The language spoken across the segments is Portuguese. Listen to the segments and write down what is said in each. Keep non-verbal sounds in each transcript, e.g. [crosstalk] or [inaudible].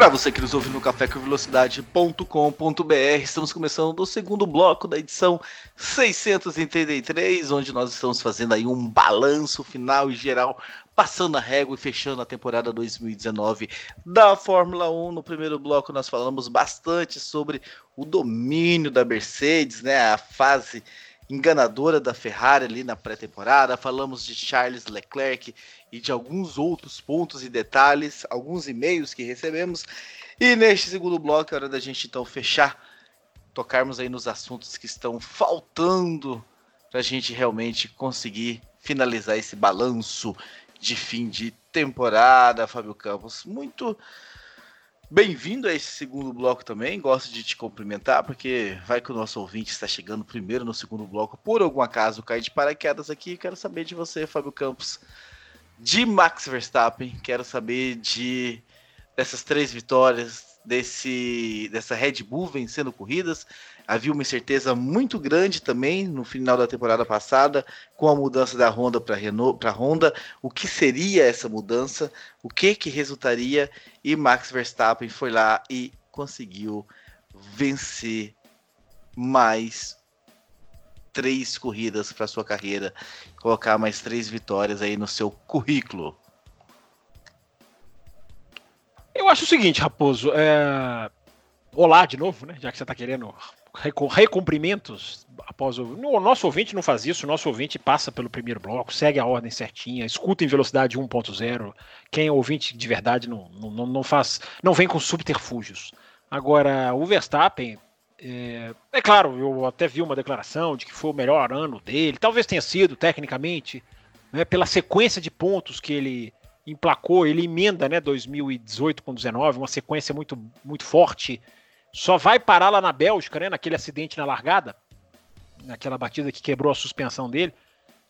Para você que nos ouve no cafécomvelocidade.com.br, estamos começando o segundo bloco da edição 633, onde nós estamos fazendo aí um balanço final e geral, passando a régua e fechando a temporada 2019 da Fórmula 1. No primeiro bloco nós falamos bastante sobre o domínio da Mercedes, né, a fase enganadora da Ferrari ali na pré-temporada, falamos de Charles Leclerc e de alguns outros pontos e detalhes, alguns e-mails que recebemos. E neste segundo bloco é hora da gente então fechar, tocarmos aí nos assuntos que estão faltando para a gente realmente conseguir finalizar esse balanço de fim de temporada, Fábio Campos. Muito Bem-vindo a esse segundo bloco também. Gosto de te cumprimentar, porque vai que o nosso ouvinte está chegando primeiro no segundo bloco, por algum acaso cai de paraquedas aqui. Quero saber de você, Fábio Campos, de Max Verstappen. Quero saber de dessas três vitórias, desse dessa Red Bull vencendo corridas. Havia uma incerteza muito grande também no final da temporada passada com a mudança da Honda para Renault, para Honda. O que seria essa mudança? O que que resultaria? E Max Verstappen foi lá e conseguiu vencer mais três corridas para sua carreira, colocar mais três vitórias aí no seu currículo. Eu acho o seguinte, Raposo. É... Olá de novo, né? Já que você está querendo recumprimentos após o. O nosso ouvinte não faz isso, o nosso ouvinte passa pelo primeiro bloco, segue a ordem certinha, escuta em velocidade 1.0. Quem é ouvinte de verdade não, não, não faz. não vem com subterfúgios. Agora, o Verstappen. É, é claro, eu até vi uma declaração de que foi o melhor ano dele. Talvez tenha sido, tecnicamente, né, pela sequência de pontos que ele emplacou, ele emenda né, 2018 com 19, uma sequência muito, muito forte só vai parar lá na Bélgica, né? Naquele acidente na largada, naquela batida que quebrou a suspensão dele.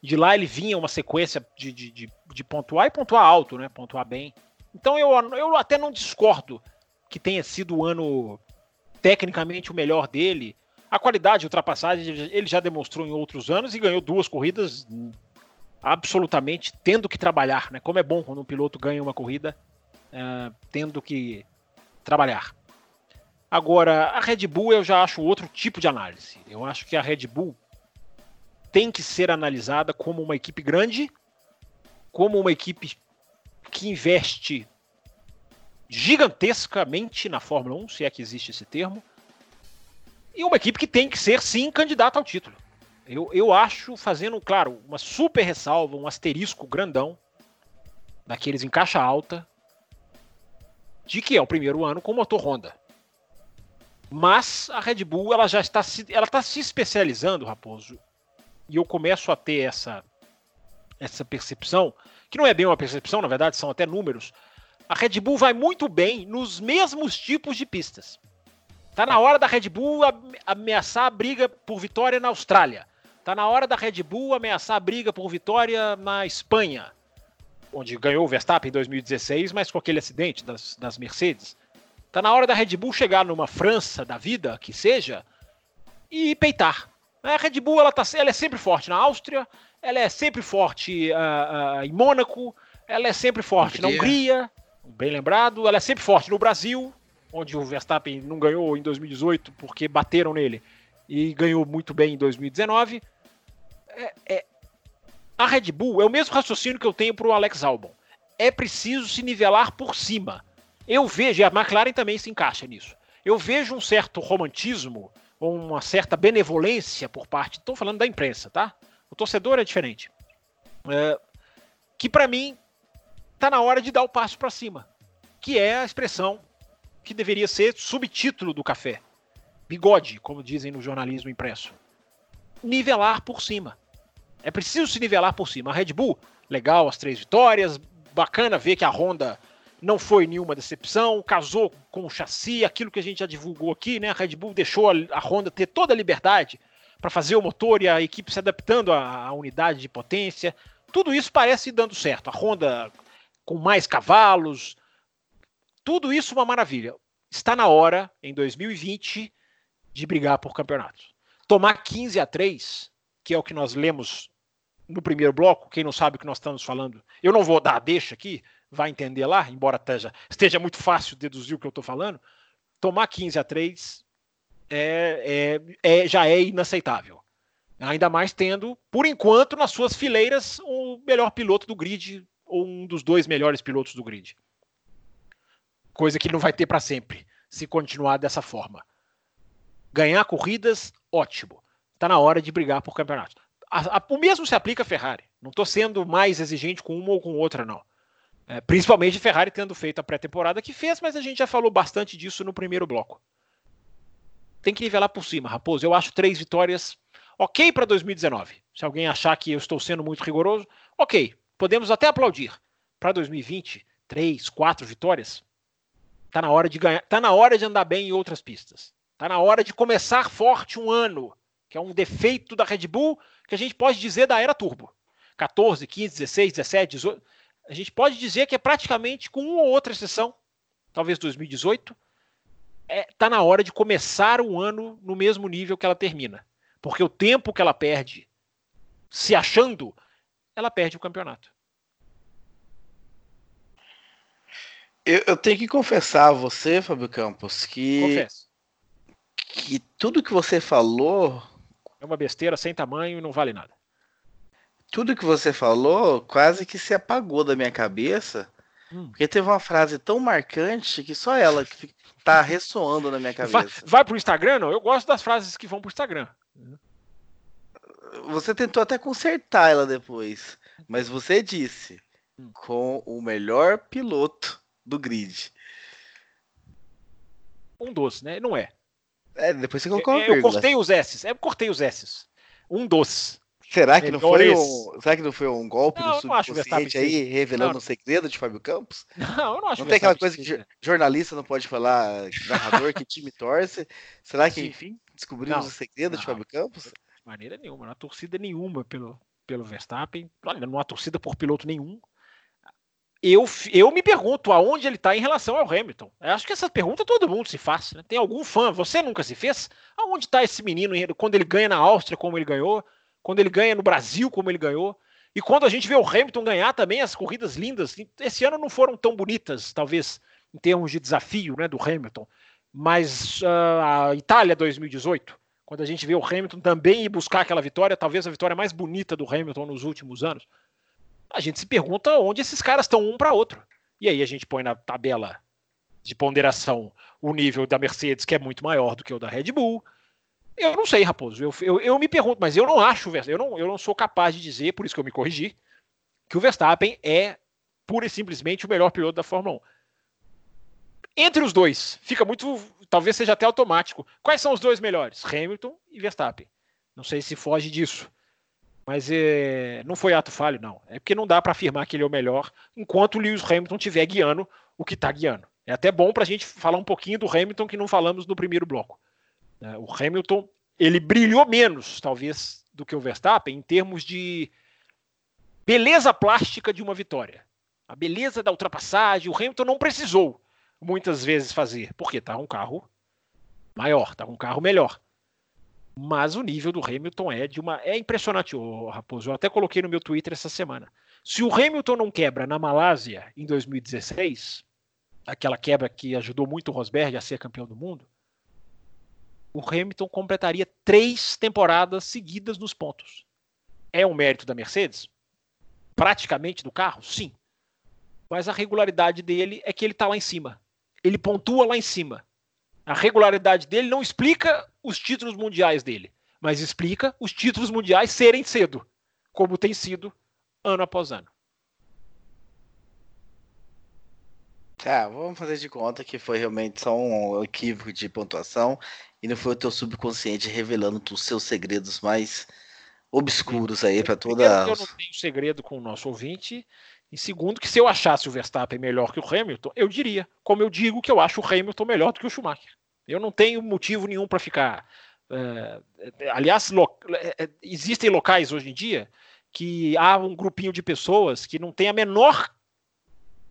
De lá ele vinha uma sequência de, de, de, de pontuar e pontuar alto, né? Pontuar bem. Então eu, eu até não discordo que tenha sido o ano tecnicamente o melhor dele. A qualidade de ultrapassagem ele já demonstrou em outros anos e ganhou duas corridas absolutamente tendo que trabalhar, né? Como é bom quando um piloto ganha uma corrida uh, tendo que trabalhar. Agora, a Red Bull eu já acho outro tipo de análise. Eu acho que a Red Bull tem que ser analisada como uma equipe grande, como uma equipe que investe gigantescamente na Fórmula 1, se é que existe esse termo, e uma equipe que tem que ser, sim, candidata ao título. Eu, eu acho, fazendo, claro, uma super ressalva, um asterisco grandão, daqueles em caixa alta, de que é o primeiro ano com motor Honda. Mas a Red Bull ela já está se, ela está se especializando, Raposo. E eu começo a ter essa essa percepção, que não é bem uma percepção, na verdade são até números. A Red Bull vai muito bem nos mesmos tipos de pistas. Tá na hora da Red Bull ameaçar a briga por vitória na Austrália. Tá na hora da Red Bull ameaçar a briga por vitória na Espanha, onde ganhou o Verstappen em 2016, mas com aquele acidente das, das Mercedes. Tá na hora da Red Bull chegar numa França da vida, que seja, e peitar. A Red Bull ela, tá, ela é sempre forte na Áustria, ela é sempre forte uh, uh, em Mônaco, ela é sempre forte Hungria. na Hungria, bem lembrado, ela é sempre forte no Brasil, onde o Verstappen não ganhou em 2018 porque bateram nele e ganhou muito bem em 2019. É, é, a Red Bull é o mesmo raciocínio que eu tenho para o Alex Albon. É preciso se nivelar por cima. Eu vejo, e a McLaren também se encaixa nisso. Eu vejo um certo romantismo, uma certa benevolência por parte. Estou falando da imprensa, tá? O torcedor é diferente. É, que para mim tá na hora de dar o passo para cima, que é a expressão que deveria ser subtítulo do café. Bigode, como dizem no jornalismo impresso. Nivelar por cima. É preciso se nivelar por cima. A Red Bull, legal, as três vitórias, bacana ver que a Honda não foi nenhuma decepção, casou com o chassi, aquilo que a gente já divulgou aqui, né? A Red Bull deixou a Honda ter toda a liberdade para fazer o motor e a equipe se adaptando à, à unidade de potência. Tudo isso parece dando certo. A Honda com mais cavalos, tudo isso uma maravilha. Está na hora, em 2020, de brigar por campeonatos. Tomar 15 a 3, que é o que nós lemos no primeiro bloco, quem não sabe o que nós estamos falando, eu não vou dar deixa aqui, vai entender lá, embora esteja, esteja muito fácil deduzir o que eu estou falando, tomar 15 a 3 é, é, é, já é inaceitável. Ainda mais tendo, por enquanto, nas suas fileiras, o melhor piloto do grid, ou um dos dois melhores pilotos do grid. Coisa que não vai ter para sempre, se continuar dessa forma. Ganhar corridas, ótimo. Está na hora de brigar por campeonato. A, a, o mesmo se aplica a Ferrari. Não estou sendo mais exigente com uma ou com outra, não. É, principalmente Ferrari tendo feito a pré-temporada que fez, mas a gente já falou bastante disso no primeiro bloco. Tem que nivelar por cima, Raposo. Eu acho três vitórias ok para 2019. Se alguém achar que eu estou sendo muito rigoroso, ok. Podemos até aplaudir. Para 2020, três, quatro vitórias. Tá na hora de ganhar, tá na hora de andar bem em outras pistas. Tá na hora de começar forte um ano, que é um defeito da Red Bull que a gente pode dizer da era turbo. 14, 15, 16, 17, 18 a gente pode dizer que é praticamente, com uma ou outra exceção, talvez 2018, está é, tá na hora de começar o ano no mesmo nível que ela termina. Porque o tempo que ela perde se achando, ela perde o campeonato. Eu, eu tenho que confessar a você, Fábio Campos, que, Confesso. que tudo que você falou é uma besteira sem tamanho e não vale nada tudo que você falou quase que se apagou da minha cabeça. Hum. Porque teve uma frase tão marcante que só ela que tá ressoando na minha cabeça. Vai, vai pro Instagram, não? Eu gosto das frases que vão pro Instagram. Você tentou até consertar ela depois. Mas você disse hum. com o melhor piloto do grid. Um doce, né? Não é. É, depois você colocou eu, eu cortei os S's. É, eu cortei os S's. Um doce. Será que, não foi um, será que não foi um golpe não, do subconsciente aí, revelando não, um segredo de Fábio Campos? [laughs] Não, eu não acho Não tem aquela coisa que jornalista não pode falar, narrador, que time torce. Será que, enfim, descobrimos o segredo de Fábio Campos? De maneira nenhuma, não há torcida nenhuma pelo, pelo Verstappen. Olha, não há torcida por piloto nenhum. Eu, eu me pergunto aonde ele está em relação ao Hamilton. Eu acho que essa pergunta todo mundo se faz. Né? Tem algum fã, você nunca se fez? Aonde está esse menino quando ele ganha na Áustria, como ele ganhou? Quando ele ganha no Brasil, como ele ganhou. E quando a gente vê o Hamilton ganhar também as corridas lindas, esse ano não foram tão bonitas, talvez, em termos de desafio né, do Hamilton, mas uh, a Itália 2018, quando a gente vê o Hamilton também ir buscar aquela vitória, talvez a vitória mais bonita do Hamilton nos últimos anos, a gente se pergunta onde esses caras estão um para outro. E aí a gente põe na tabela de ponderação o nível da Mercedes, que é muito maior do que o da Red Bull, eu não sei, Raposo. Eu, eu, eu me pergunto, mas eu não acho, eu não, eu não sou capaz de dizer, por isso que eu me corrigi, que o Verstappen é pura e simplesmente o melhor piloto da Fórmula 1. Entre os dois, fica muito. Talvez seja até automático. Quais são os dois melhores? Hamilton e Verstappen. Não sei se foge disso. Mas é, não foi ato falho, não. É porque não dá para afirmar que ele é o melhor enquanto o Lewis Hamilton estiver guiando o que está guiando. É até bom para a gente falar um pouquinho do Hamilton que não falamos no primeiro bloco. Né? O Hamilton ele brilhou menos, talvez, do que o Verstappen em termos de beleza plástica de uma vitória. A beleza da ultrapassagem, o Hamilton não precisou muitas vezes fazer, porque está um carro maior, está um carro melhor. Mas o nível do Hamilton é de uma. É impressionante, oh, Raposo. Eu até coloquei no meu Twitter essa semana. Se o Hamilton não quebra na Malásia em 2016, aquela quebra que ajudou muito o Rosberg a ser campeão do mundo, o Hamilton completaria três temporadas seguidas nos pontos. É um mérito da Mercedes? Praticamente do carro? Sim. Mas a regularidade dele é que ele está lá em cima. Ele pontua lá em cima. A regularidade dele não explica os títulos mundiais dele, mas explica os títulos mundiais serem cedo, como tem sido ano após ano. Tá, vamos fazer de conta que foi realmente só um equívoco de pontuação e não foi o teu subconsciente revelando os seus segredos mais obscuros aí para toda. Eu não tenho segredo com o nosso ouvinte E segundo, que se eu achasse o Verstappen melhor que o Hamilton, eu diria, como eu digo que eu acho o Hamilton melhor do que o Schumacher. Eu não tenho motivo nenhum para ficar. Uh, aliás, lo, é, existem locais hoje em dia que há um grupinho de pessoas que não tem a menor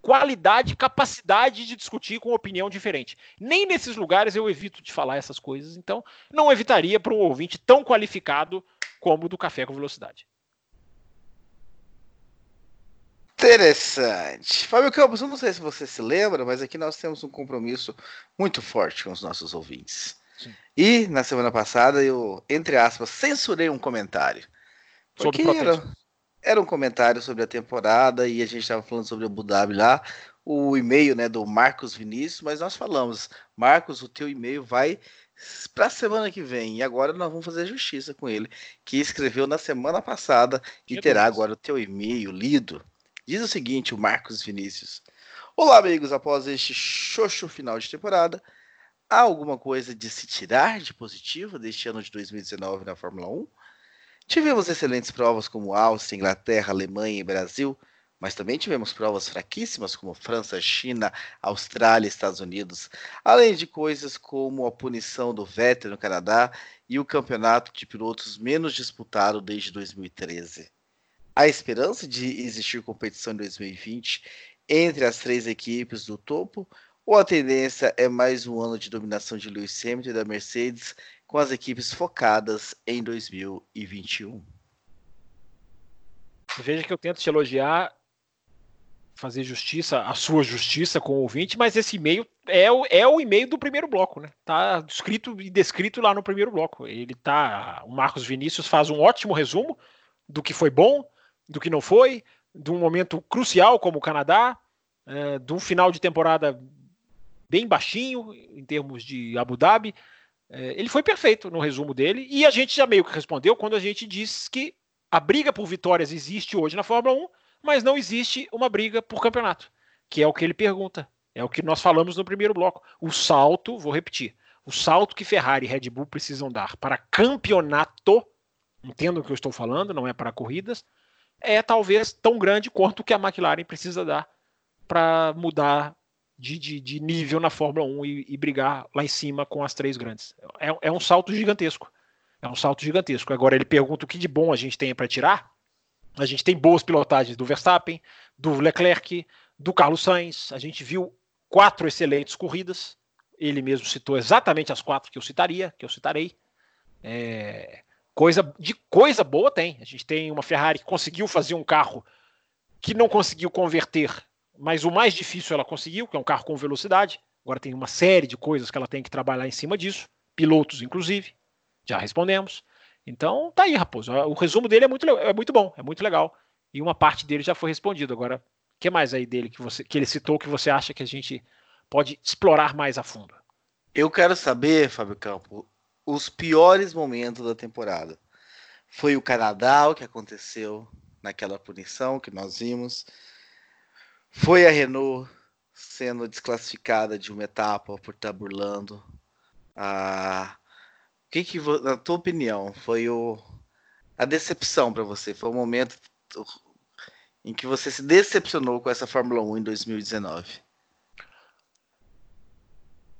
qualidade, capacidade de discutir com opinião diferente. Nem nesses lugares eu evito de falar essas coisas, então não evitaria para um ouvinte tão qualificado como o do Café com Velocidade. Interessante. Fábio Campos, não sei se você se lembra, mas aqui nós temos um compromisso muito forte com os nossos ouvintes. Sim. E na semana passada eu, entre aspas, censurei um comentário. Sobre era, era um comentário sobre a temporada e a gente estava falando sobre o Abu Dhabi lá, o e-mail né, do Marcos Vinícius, mas nós falamos, Marcos, o teu e-mail vai para a semana que vem. E agora nós vamos fazer justiça com ele, que escreveu na semana passada e que terá Deus. agora o teu e-mail lido. Diz o seguinte, o Marcos Vinícius. Olá, amigos, após este xoxo final de temporada, há alguma coisa de se tirar de positivo deste ano de 2019 na Fórmula 1? Tivemos excelentes provas como Áustria, Inglaterra, Alemanha e Brasil, mas também tivemos provas fraquíssimas como França, China, Austrália e Estados Unidos, além de coisas como a punição do Vettel no Canadá e o campeonato de pilotos menos disputado desde 2013 a esperança de existir competição em 2020 entre as três equipes do topo, ou a tendência é mais um ano de dominação de Lewis Hamilton e da Mercedes com as equipes focadas em 2021? Veja que eu tento te elogiar, fazer justiça, a sua justiça com o ouvinte, mas esse e-mail é o, é o e-mail do primeiro bloco, né? Tá escrito e descrito lá no primeiro bloco. Ele tá. O Marcos Vinícius faz um ótimo resumo do que foi bom, do que não foi, de um momento crucial como o Canadá, é, de um final de temporada bem baixinho em termos de Abu Dhabi. É, ele foi perfeito no resumo dele e a gente já meio que respondeu quando a gente disse que a briga por vitórias existe hoje na Fórmula 1, mas não existe uma briga por campeonato, que é o que ele pergunta. É o que nós falamos no primeiro bloco. O salto, vou repetir, o salto que Ferrari e Red Bull precisam dar para campeonato, entendo o que eu estou falando, não é para corridas, é talvez tão grande quanto o que a McLaren precisa dar para mudar de, de, de, nível na Fórmula 1 e, e, brigar lá em cima com as três grandes. É, é, um salto gigantesco. É um salto gigantesco. Agora ele pergunta o que de bom a gente tem para tirar. A gente tem boas pilotagens do Verstappen, do Leclerc, do Carlos Sainz. A gente viu quatro excelentes corridas. Ele mesmo citou exatamente as quatro que eu citaria, que eu citarei. É, Coisa de coisa boa tem. A gente tem uma Ferrari que conseguiu fazer um carro que não conseguiu converter, mas o mais difícil ela conseguiu, que é um carro com velocidade. Agora tem uma série de coisas que ela tem que trabalhar em cima disso, pilotos inclusive. Já respondemos. Então tá aí, Raposo. O resumo dele é muito, é muito bom, é muito legal. E uma parte dele já foi respondido. Agora, o que mais aí dele que, você, que ele citou que você acha que a gente pode explorar mais a fundo? Eu quero saber, Fábio Campo, os piores momentos da temporada. Foi o Canadá, o que aconteceu naquela punição que nós vimos. Foi a Renault sendo desclassificada de uma etapa por estar burlando. Ah, o que, que na tua opinião foi o, a decepção para você? Foi o momento em que você se decepcionou com essa Fórmula 1 em 2019?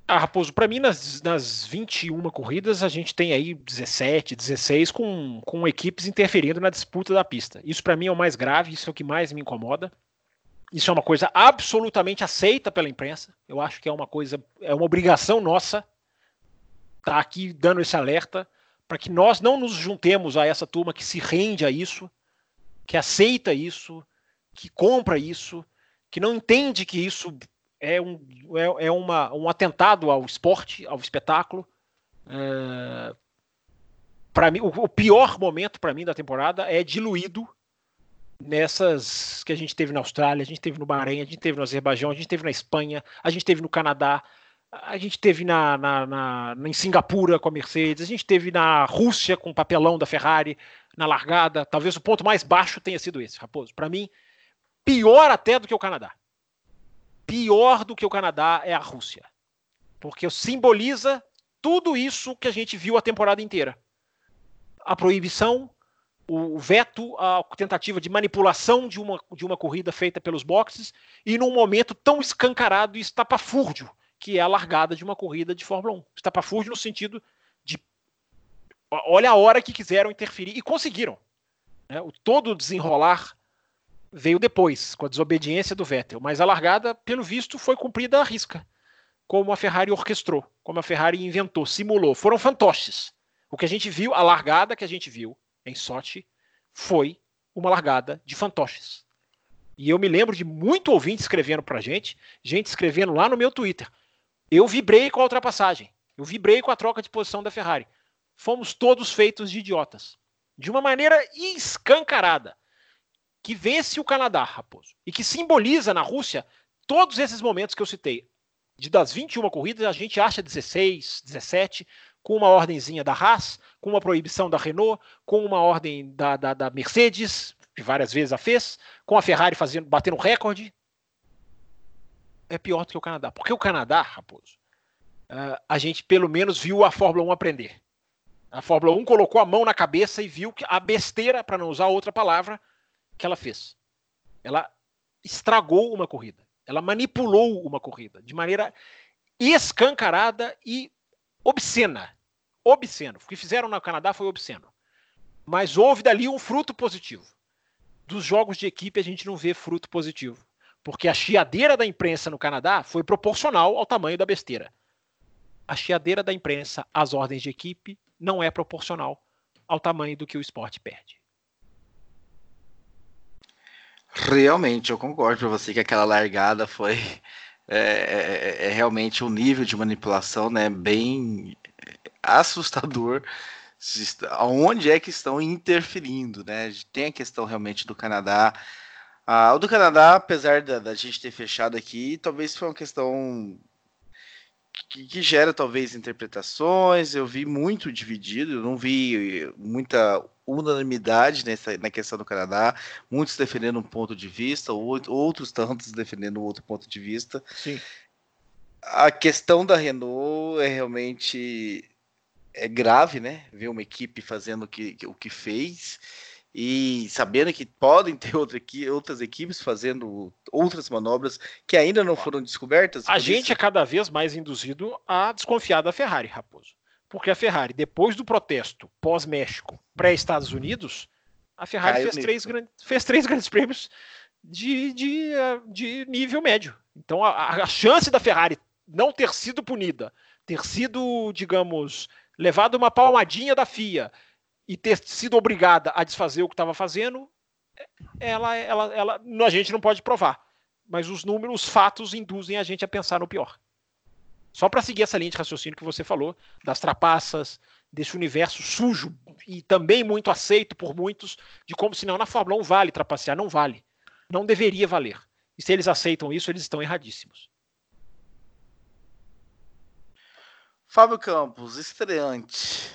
Ah, Raposo, para mim, nas, nas 21 corridas, a gente tem aí 17, 16 com, com equipes interferindo na disputa da pista. Isso para mim é o mais grave, isso é o que mais me incomoda. Isso é uma coisa absolutamente aceita pela imprensa. Eu acho que é uma coisa, é uma obrigação nossa estar tá aqui dando esse alerta para que nós não nos juntemos a essa turma que se rende a isso, que aceita isso, que compra isso, que não entende que isso é um, é, é uma, um atentado ao esporte, ao espetáculo. É, para mim, o, o, pior momento para mim da temporada é diluído nessas que a gente teve na Austrália, a gente teve no Bahrein, a gente teve no Azerbaijão, a gente teve na Espanha, a gente teve no Canadá, a gente teve na, na, na, em Singapura com a Mercedes, a gente teve na Rússia com o papelão da Ferrari na largada. Talvez o ponto mais baixo tenha sido esse, Raposo. Para mim, pior até do que o Canadá pior do que o Canadá é a Rússia. Porque simboliza tudo isso que a gente viu a temporada inteira. A proibição, o veto à tentativa de manipulação de uma, de uma corrida feita pelos boxes e num momento tão escancarado e estapafúrdio que é a largada de uma corrida de Fórmula 1. Estapafúrdio no sentido de olha a hora que quiseram interferir e conseguiram. Né? O todo desenrolar veio depois, com a desobediência do Vettel, mas a largada, pelo visto, foi cumprida à risca, como a Ferrari orquestrou, como a Ferrari inventou, simulou. Foram fantoches. O que a gente viu, a largada que a gente viu em Sochi, foi uma largada de fantoches. E eu me lembro de muito ouvinte escrevendo pra gente, gente escrevendo lá no meu Twitter. Eu vibrei com a ultrapassagem. Eu vibrei com a troca de posição da Ferrari. Fomos todos feitos de idiotas. De uma maneira escancarada. Que vence o Canadá, Raposo. E que simboliza na Rússia todos esses momentos que eu citei. De das 21 corridas, a gente acha 16, 17, com uma ordenzinha da Haas, com uma proibição da Renault, com uma ordem da, da, da Mercedes, que várias vezes a fez, com a Ferrari fazendo, batendo recorde é pior do que o Canadá. Porque o Canadá, Raposo, uh, a gente pelo menos viu a Fórmula 1 aprender. A Fórmula 1 colocou a mão na cabeça e viu a besteira, para não usar outra palavra, que ela fez. Ela estragou uma corrida. Ela manipulou uma corrida de maneira escancarada e obscena. Obsceno. O que fizeram no Canadá foi obsceno. Mas houve dali um fruto positivo. Dos jogos de equipe a gente não vê fruto positivo porque a chiadeira da imprensa no Canadá foi proporcional ao tamanho da besteira. A chiadeira da imprensa às ordens de equipe não é proporcional ao tamanho do que o esporte perde. Realmente, eu concordo com você que aquela largada foi é, é, é realmente um nível de manipulação né, bem assustador. Onde é que estão interferindo? Né? Tem a questão realmente do Canadá ah, o do Canadá, apesar da, da, gente ter fechado aqui, talvez foi uma questão que, que, gera talvez interpretações. Eu vi muito dividido, eu não vi muita unanimidade nessa, na questão do Canadá. Muitos defendendo um ponto de vista, outros tantos defendendo outro ponto de vista. Sim. A questão da Renault é realmente é grave, né? Ver uma equipe fazendo o que, o que fez e sabendo que podem ter outra, outras equipes fazendo outras manobras que ainda não foram descobertas. A gente isso... é cada vez mais induzido a desconfiar da Ferrari, Raposo. Porque a Ferrari, depois do protesto pós-México, pré-Estados Unidos, a Ferrari fez três, fez três, [laughs] grandes prêmios de, de, de nível médio. Então a, a chance da Ferrari não ter sido punida, ter sido, digamos, levado uma palmadinha da FIA, e ter sido obrigada a desfazer o que estava fazendo, ela, ela, ela, a gente não pode provar. Mas os números, os fatos induzem a gente a pensar no pior. Só para seguir essa linha de raciocínio que você falou, das trapaças, desse universo sujo e também muito aceito por muitos, de como se não na Fórmula 1 vale trapacear, não vale. Não deveria valer. E se eles aceitam isso, eles estão erradíssimos. Fábio Campos, estreante.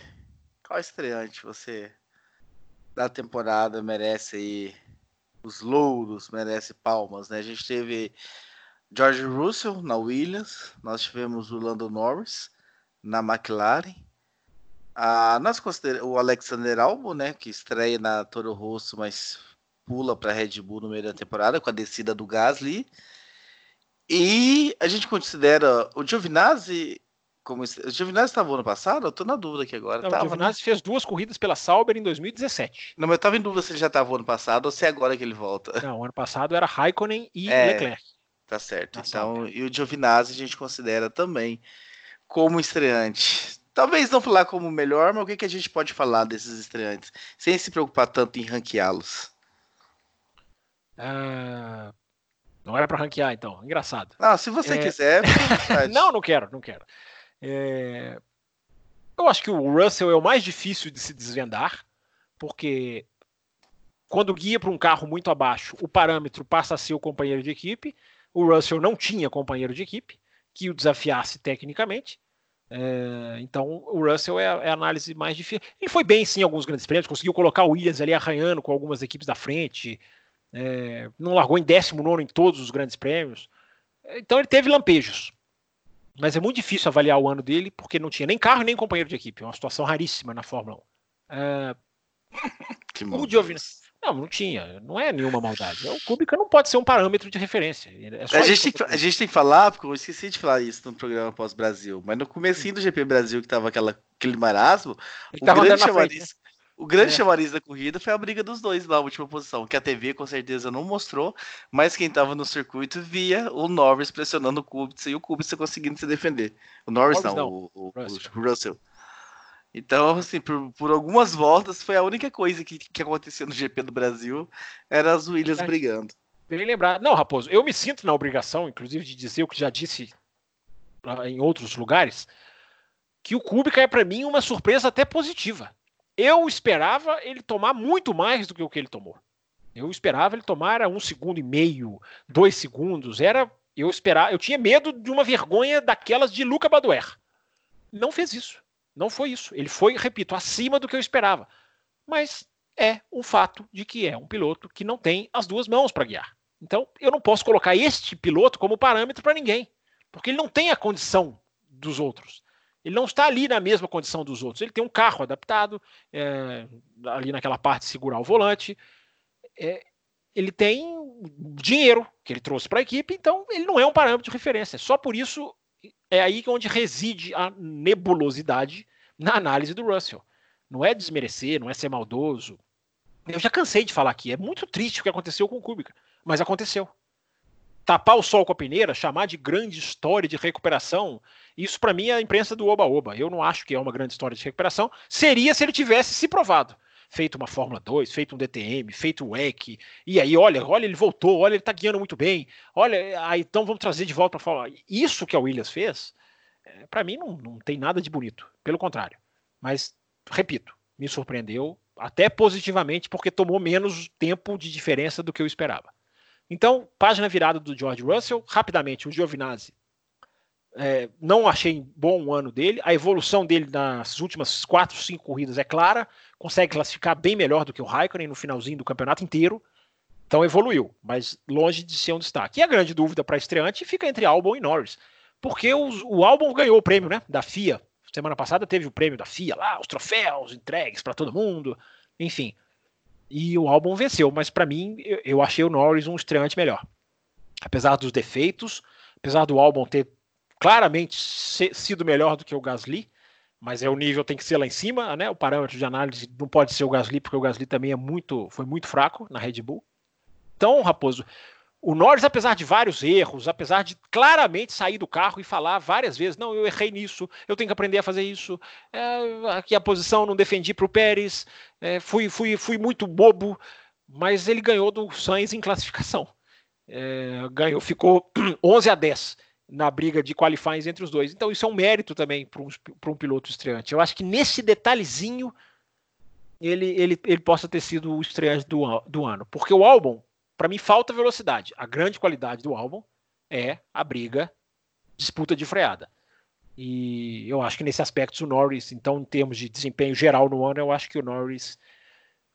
Qual estreante você da temporada merece aí os louros, merece palmas, né? A gente teve George Russell na Williams, nós tivemos o Lando Norris na McLaren, ah, nós o Alexander Albon, né, que estreia na Toro Rosso, mas pula para Red Bull no meio da temporada com a descida do Gasly. E a gente considera o Giovinazzi como o Giovinazzi estava ano passado? Eu tô na dúvida aqui agora. Não, tava, o Giovinazzi né? fez duas corridas pela Sauber em 2017. Não, mas eu tava em dúvida se ele já estava ano passado ou se é agora que ele volta. [laughs] Não, ano passado era Raikkonen e é, Leclerc. Tá certo. então, Sauber. e o Giovinazzi a gente considera também como estreante. Talvez não falar como melhor, mas o que, que a gente pode falar desses estreantes? Sem se preocupar tanto em ranqueá-los. Ah, não era para ranquear, então. Engraçado. Não, se você é... quiser. [laughs] não, não quero, não quero. É... Eu acho que o Russell é o mais difícil de se desvendar, porque quando guia para um carro muito abaixo, o parâmetro passa a ser o companheiro de equipe. O Russell não tinha companheiro de equipe que o desafiasse tecnicamente. É, então o Russell é a, é a, análise mais difícil. Ele foi bem sim em alguns grandes prêmios, conseguiu colocar o Williams ali arranhando com algumas equipes da frente, é, não largou em 19 em todos os grandes prêmios. Então ele teve lampejos. Mas é muito difícil avaliar o ano dele, porque não tinha nem carro nem companheiro de equipe. É uma situação raríssima na Fórmula 1. É, Que o Giovinazzi. Não, não tinha. Não é nenhuma maldade. O Kubica não pode ser um parâmetro de referência. É a, gente tem, a gente tem que falar, porque eu esqueci de falar isso no programa pós-Brasil, mas no comecinho do GP Brasil, que tava aquela, aquele marasmo, o grande, frente, né? O grande é. chamariz da corrida foi a briga dos dois na última posição, que a TV com certeza não mostrou, mas quem tava no circuito via o Norris pressionando o Kubica e o Kubica conseguindo se defender. O Norris, Norris não, não, O, o, Russell. Russell. Então, assim, por, por algumas voltas, foi a única coisa que, que aconteceu no GP do Brasil, era as Williams é. brigando. Bem lembrar. Não, Raposo, eu me sinto na obrigação, inclusive, de dizer o que já disse em outros lugares, que o Kubica é para mim uma surpresa até positiva. Eu esperava ele tomar muito mais do que o que ele tomou. Eu esperava ele tomar um segundo e meio, dois segundos. Era, eu esperava, eu tinha medo de uma vergonha daquelas de Luca Badoer. Não fez isso. Não foi isso. Ele foi, repito, acima do que eu esperava. Mas é um fato de que é um piloto que não tem as duas mãos para guiar. Então, eu não posso colocar este piloto como parâmetro para ninguém, porque ele não tem a condição dos outros. Ele não está ali na mesma condição dos outros. Ele tem um carro adaptado, é, ali naquela parte de segurar o volante. É, ele tem dinheiro que ele trouxe para a equipe, então ele não é um parâmetro de referência. Só por isso é aí onde reside a nebulosidade na análise do Russell. Não é desmerecer, não é ser maldoso. Eu já cansei de falar aqui, é muito triste o que aconteceu com o Kubica, mas aconteceu. Tapar o sol com a peneira, chamar de grande história de recuperação, isso para mim é a imprensa do oba-oba. Eu não acho que é uma grande história de recuperação. Seria se ele tivesse se provado feito uma Fórmula 2, feito um DTM, feito um EC, e aí, olha, olha, ele voltou, olha, ele tá guiando muito bem, olha, aí, então vamos trazer de volta para Fórmula. Isso que a Williams fez, é, para mim não, não tem nada de bonito, pelo contrário. Mas, repito, me surpreendeu até positivamente, porque tomou menos tempo de diferença do que eu esperava. Então, página virada do George Russell, rapidamente, o Giovinazzi é, não achei bom o ano dele. A evolução dele nas últimas quatro, cinco corridas é clara. Consegue classificar bem melhor do que o Raikkonen no finalzinho do campeonato inteiro. Então evoluiu, mas longe de ser um destaque. E a grande dúvida para estreante fica entre Albon e Norris. Porque os, o Albon ganhou o prêmio né, da FIA. Semana passada teve o prêmio da FIA lá, os troféus entregues para todo mundo. Enfim. E o Albon venceu, mas para mim eu, achei o Norris um estreante melhor. Apesar dos defeitos, apesar do Albon ter claramente sido melhor do que o Gasly, mas é o nível tem que ser lá em cima, né? O parâmetro de análise não pode ser o Gasly, porque o Gasly também é muito, foi muito fraco na Red Bull. Então, Raposo, o Norris, apesar de vários erros, apesar de claramente sair do carro e falar várias vezes, não, eu errei nisso, eu tenho que aprender a fazer isso, é, aqui a posição não defendi para o Pérez, é, fui, fui, fui muito bobo, mas ele ganhou do Sainz em classificação. É, ganhou, ficou [clears throat] 11 a 10 na briga de qualifies entre os dois. Então isso é um mérito também para um, um, piloto estreante. Eu acho que nesse detalhezinho ele, ele, ele possa ter sido o estreante do, do ano. Porque o álbum, para mim, falta velocidade. A grande qualidade do álbum é a briga, disputa de freada. E eu acho que nesse aspecto o Norris, então, em termos de desempenho geral no ano, eu acho que o Norris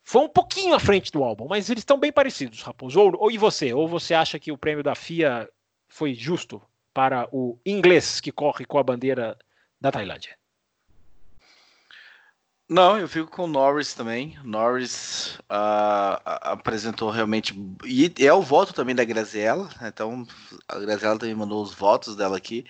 foi um pouquinho à frente do álbum, mas eles estão bem parecidos, Raposo. Ou, ou e você? Ou você acha que o prêmio da FIA foi justo para o inglês que corre com a bandeira da Tailândia? Não, eu fico com o Norris também. Norris uh, apresentou realmente. E é o voto também da Graziella. Então, a Graziella também mandou os votos dela aqui.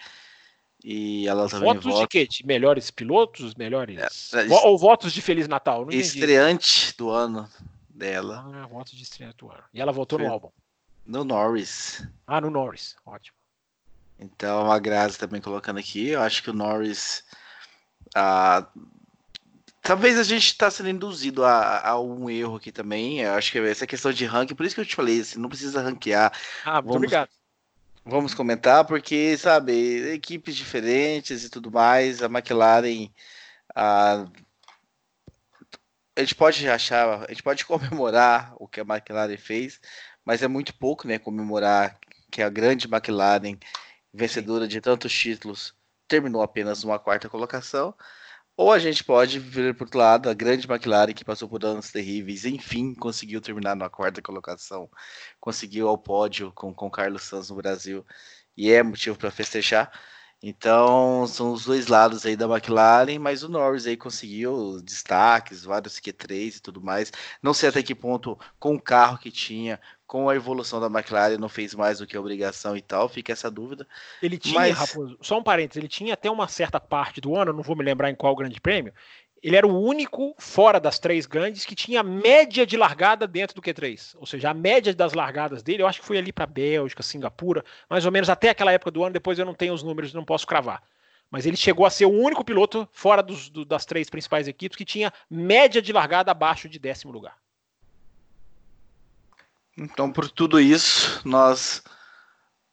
E ela também votos vota... de quê? De melhores pilotos? Melhores. É, Ou votos de Feliz Natal? Não estreante do ano dela. Ah, votos de estreante do ano. E ela votou Foi... no álbum? No Norris. Ah, no Norris. Ótimo. Então a Grazi também colocando aqui, eu acho que o Norris. Ah, talvez a gente está sendo induzido a, a, um erro aqui também. Eu acho que essa questão de ranking, por isso que eu te falei, assim, não precisa ranquear. Ah, muito vamos, obrigado. Vamos comentar, porque, sabe, equipes diferentes e tudo mais, a McLaren. A, a gente pode achar, a gente pode [laughs] comemorar o que a McLaren fez, mas é muito pouco, né? Comemorar que a grande McLaren vencedora de tantos títulos, terminou apenas uma quarta colocação. Ou a gente pode vir por outro lado, a grande McLaren que passou por anos terríveis, enfim, conseguiu terminar na quarta colocação, conseguiu ao pódio com, com Carlos Sanz no Brasil, e é motivo para festejar. Então, são os dois lados aí da McLaren, mas o Norris aí conseguiu destaques, vários Q3 e tudo mais. Não sei até que ponto, com o carro que tinha, com a evolução da McLaren, não fez mais do que obrigação e tal, fica essa dúvida. Ele tinha, mas... Raposo, só um parênteses, ele tinha até uma certa parte do ano, não vou me lembrar em qual grande prêmio, ele era o único fora das três grandes que tinha média de largada dentro do Q3. Ou seja, a média das largadas dele, eu acho que foi ali para Bélgica, Singapura, mais ou menos até aquela época do ano. Depois eu não tenho os números, não posso cravar. Mas ele chegou a ser o único piloto fora dos, do, das três principais equipes que tinha média de largada abaixo de décimo lugar. Então, por tudo isso, nós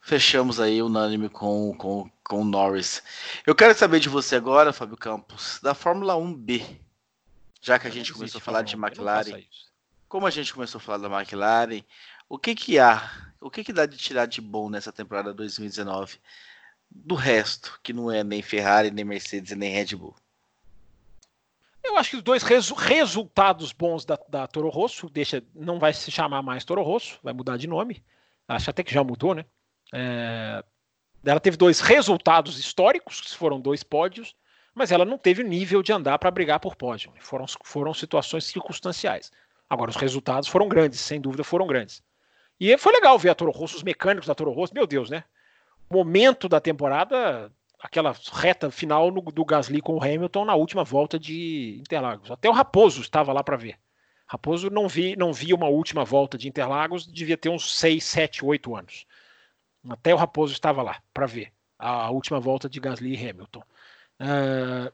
fechamos aí unânime com, com, com o Norris. Eu quero saber de você agora, Fábio Campos, da Fórmula 1B. Já que a gente começou a falar de McLaren. Como a gente começou a falar da McLaren, o que que há? O que que dá de tirar de bom nessa temporada 2019? Do resto, que não é nem Ferrari, nem Mercedes nem Red Bull. Eu acho que os dois resu resultados bons da, da Toro Rosso, deixa, não vai se chamar mais Toro Rosso, vai mudar de nome. Acho até que já mudou, né? É, ela teve dois resultados históricos, que foram dois pódios, mas ela não teve nível de andar para brigar por pódio. Foram, foram situações circunstanciais. Agora, os resultados foram grandes, sem dúvida foram grandes. E foi legal ver a Toro Rosso, os mecânicos da Toro Rosso, meu Deus, né? Momento da temporada, aquela reta final no, do Gasly com o Hamilton na última volta de Interlagos. Até o Raposo estava lá para ver. Raposo não vi, não via uma última volta de Interlagos, devia ter uns 6, 7, 8 anos. Até o Raposo estava lá para ver a última volta de Gasly e Hamilton. Uh,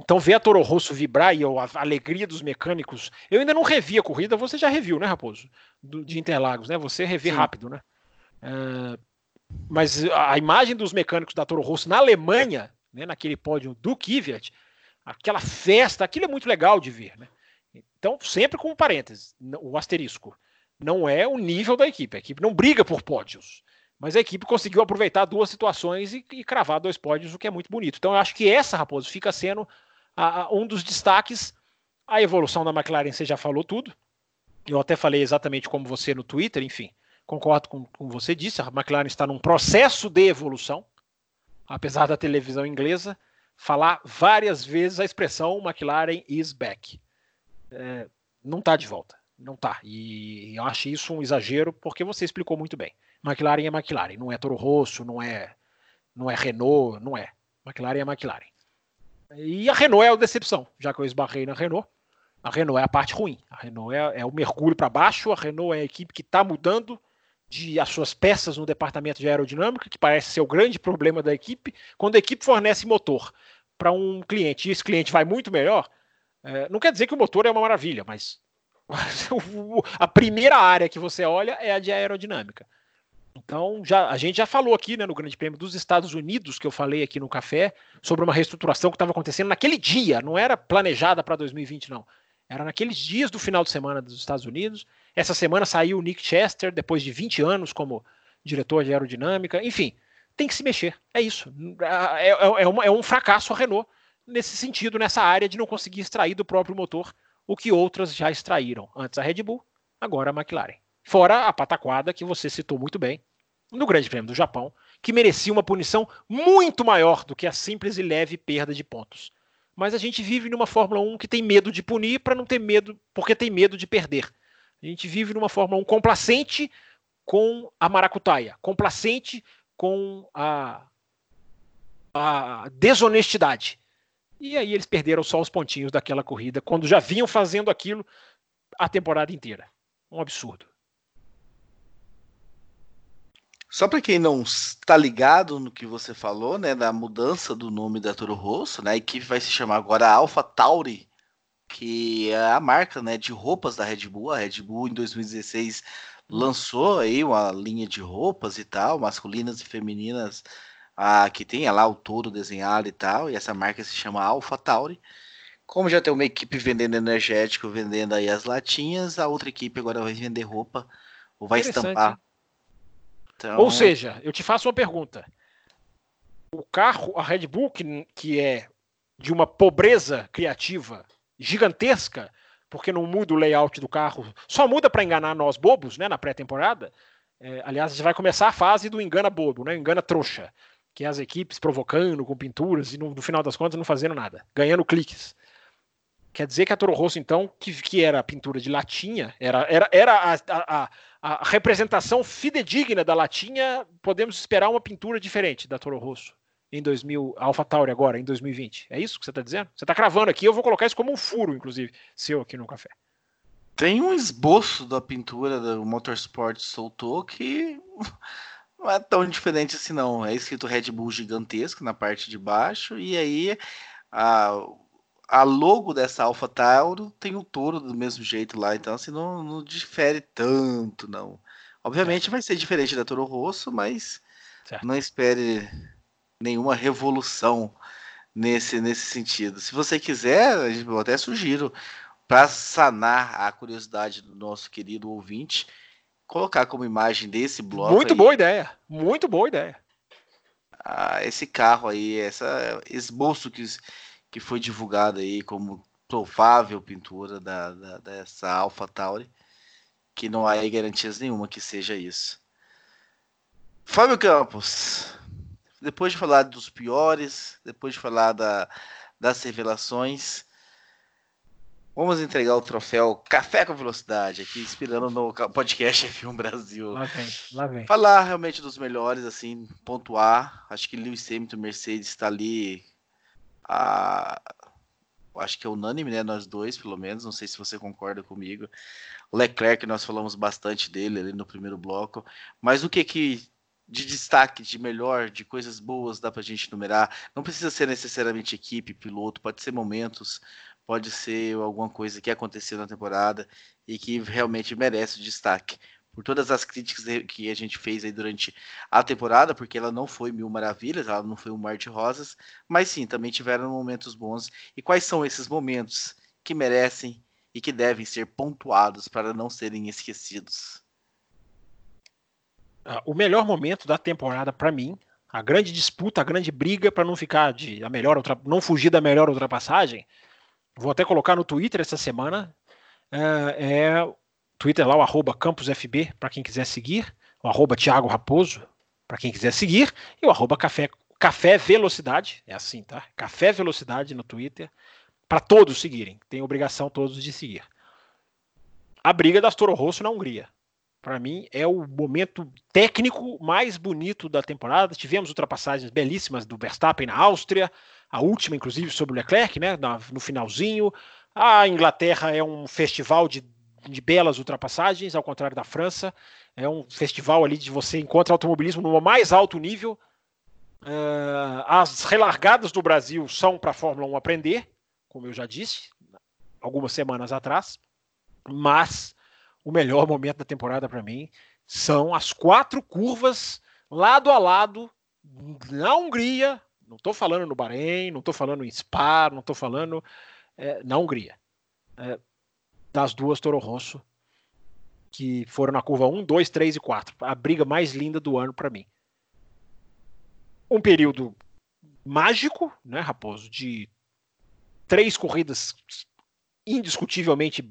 então ver a Toro Rosso vibrar e a alegria dos mecânicos. Eu ainda não revi a corrida, você já reviu, né, Raposo? Do, de Interlagos, né? Você revê Sim. rápido, né? Uh, mas a imagem dos mecânicos da Toro Rosso na Alemanha, né, naquele pódio do Kvyat, aquela festa, aquilo é muito legal de ver, né? Então, sempre com um parênteses, o asterisco não é o nível da equipe. A equipe não briga por pódios. Mas a equipe conseguiu aproveitar duas situações e, e cravar dois pódios, o que é muito bonito. Então eu acho que essa, Raposo, fica sendo a, a, um dos destaques. A evolução da McLaren, você já falou tudo. Eu até falei exatamente como você no Twitter, enfim. Concordo com, com você disse, a McLaren está num processo de evolução, apesar da televisão inglesa falar várias vezes a expressão McLaren is back. É, não está de volta. Não tá. E eu acho isso um exagero, porque você explicou muito bem. McLaren é McLaren, não é Toro Rosso, não é, não é Renault, não é. McLaren é McLaren. E a Renault é a decepção, já que eu esbarrei na Renault. A Renault é a parte ruim. A Renault é, é o mergulho para baixo. A Renault é a equipe que está mudando de as suas peças no departamento de aerodinâmica, que parece ser o grande problema da equipe. Quando a equipe fornece motor para um cliente e esse cliente vai muito melhor, é, não quer dizer que o motor é uma maravilha, mas [laughs] a primeira área que você olha é a de aerodinâmica. Então, já, a gente já falou aqui né, no Grande Prêmio dos Estados Unidos, que eu falei aqui no café, sobre uma reestruturação que estava acontecendo naquele dia, não era planejada para 2020, não. Era naqueles dias do final de semana dos Estados Unidos. Essa semana saiu o Nick Chester, depois de 20 anos como diretor de aerodinâmica. Enfim, tem que se mexer. É isso. É, é, é, uma, é um fracasso a Renault nesse sentido, nessa área de não conseguir extrair do próprio motor o que outras já extraíram. Antes a Red Bull, agora a McLaren. Fora a pataquada que você citou muito bem no Grande Prêmio do Japão, que merecia uma punição muito maior do que a simples e leve perda de pontos. Mas a gente vive numa Fórmula 1 que tem medo de punir para não ter medo, porque tem medo de perder. A gente vive numa Fórmula 1 complacente com a maracutaia, complacente com a, a desonestidade. E aí eles perderam só os pontinhos daquela corrida, quando já vinham fazendo aquilo a temporada inteira. Um absurdo. Só para quem não está ligado no que você falou, né, da mudança do nome da Toro Rosso, né, a equipe vai se chamar agora Alpha Tauri, que é a marca, né, de roupas da Red Bull. A Red Bull em 2016 lançou aí uma linha de roupas e tal, masculinas e femininas a, que tem lá o touro desenhado e tal, e essa marca se chama Alpha Tauri. Como já tem uma equipe vendendo energético, vendendo aí as latinhas, a outra equipe agora vai vender roupa ou vai estampar. Então... Ou seja, eu te faço uma pergunta. O carro, a Red Bull, que, que é de uma pobreza criativa gigantesca, porque não muda o layout do carro, só muda para enganar nós bobos, né, na pré-temporada. É, aliás, já vai começar a fase do engana bobo, né, engana trouxa que é as equipes provocando com pinturas e no, no final das contas não fazendo nada, ganhando cliques. Quer dizer que a Toro Rosso, então, que, que era a pintura de latinha, era, era, era a, a, a, representação fidedigna da latinha, podemos esperar uma pintura diferente da Toro Rosso em 2000, Alpha Tauri agora, em 2020. É isso que você está dizendo? Você está cravando aqui, eu vou colocar isso como um furo, inclusive, seu aqui no café. Tem um esboço da pintura do Motorsport soltou que [laughs] não é tão diferente assim não. É escrito Red Bull gigantesco na parte de baixo e aí a a logo dessa Alpha Tauro tem o touro do mesmo jeito lá, então assim, não, não difere tanto, não. Obviamente vai ser diferente da Toro Rosso, mas certo. não espere nenhuma revolução nesse, nesse sentido. Se você quiser, eu até sugiro, para sanar a curiosidade do nosso querido ouvinte, colocar como imagem desse bloco. Muito aí, boa ideia, muito boa ideia. Ah, esse carro aí, essa esboço que que foi divulgada aí como provável pintura da, da, dessa Alpha Tauri, que não há garantias nenhuma que seja isso. Fábio Campos, depois de falar dos piores, depois de falar da, das revelações, vamos entregar o troféu Café com Velocidade, aqui inspirando no podcast F1 Brasil. Lá vem, lá vem. Falar realmente dos melhores, assim, pontuar. Acho que Lewis Hamilton Mercedes está ali a, acho que é unânime, né? Nós dois, pelo menos. Não sei se você concorda comigo. Leclerc, nós falamos bastante dele ali no primeiro bloco. Mas o que que de destaque, de melhor, de coisas boas dá pra gente numerar? Não precisa ser necessariamente equipe, piloto, pode ser momentos, pode ser alguma coisa que aconteceu na temporada e que realmente merece destaque por todas as críticas que a gente fez aí durante a temporada, porque ela não foi mil maravilhas, ela não foi um mar de rosas, mas sim, também tiveram momentos bons. E quais são esses momentos que merecem e que devem ser pontuados para não serem esquecidos? Ah, o melhor momento da temporada para mim, a grande disputa, a grande briga para não ficar de a melhor não fugir da melhor ultrapassagem. Vou até colocar no Twitter essa semana. é, é Twitter lá, o arroba campusfb, para quem quiser seguir, o arroba Thiago Raposo, para quem quiser seguir, e o arroba café, café Velocidade, é assim, tá? Café Velocidade no Twitter, para todos seguirem, tem obrigação todos de seguir. A briga das Toro Rosso na Hungria. Para mim, é o momento técnico mais bonito da temporada. Tivemos ultrapassagens belíssimas do Verstappen na Áustria, a última, inclusive, sobre o Leclerc, né, no finalzinho. A Inglaterra é um festival de de belas ultrapassagens, ao contrário da França. É um festival ali de você encontra automobilismo no mais alto nível. Uh, as relargadas do Brasil são para a Fórmula 1 aprender, como eu já disse, algumas semanas atrás. Mas o melhor momento da temporada para mim são as quatro curvas lado a lado na Hungria. Não estou falando no Bahrein, não estou falando em Spa, não estou falando é, na Hungria. É, das duas Toro Rosso, que foram na curva 1, 2, 3 e 4. A briga mais linda do ano para mim. Um período mágico, né, Raposo, de três corridas indiscutivelmente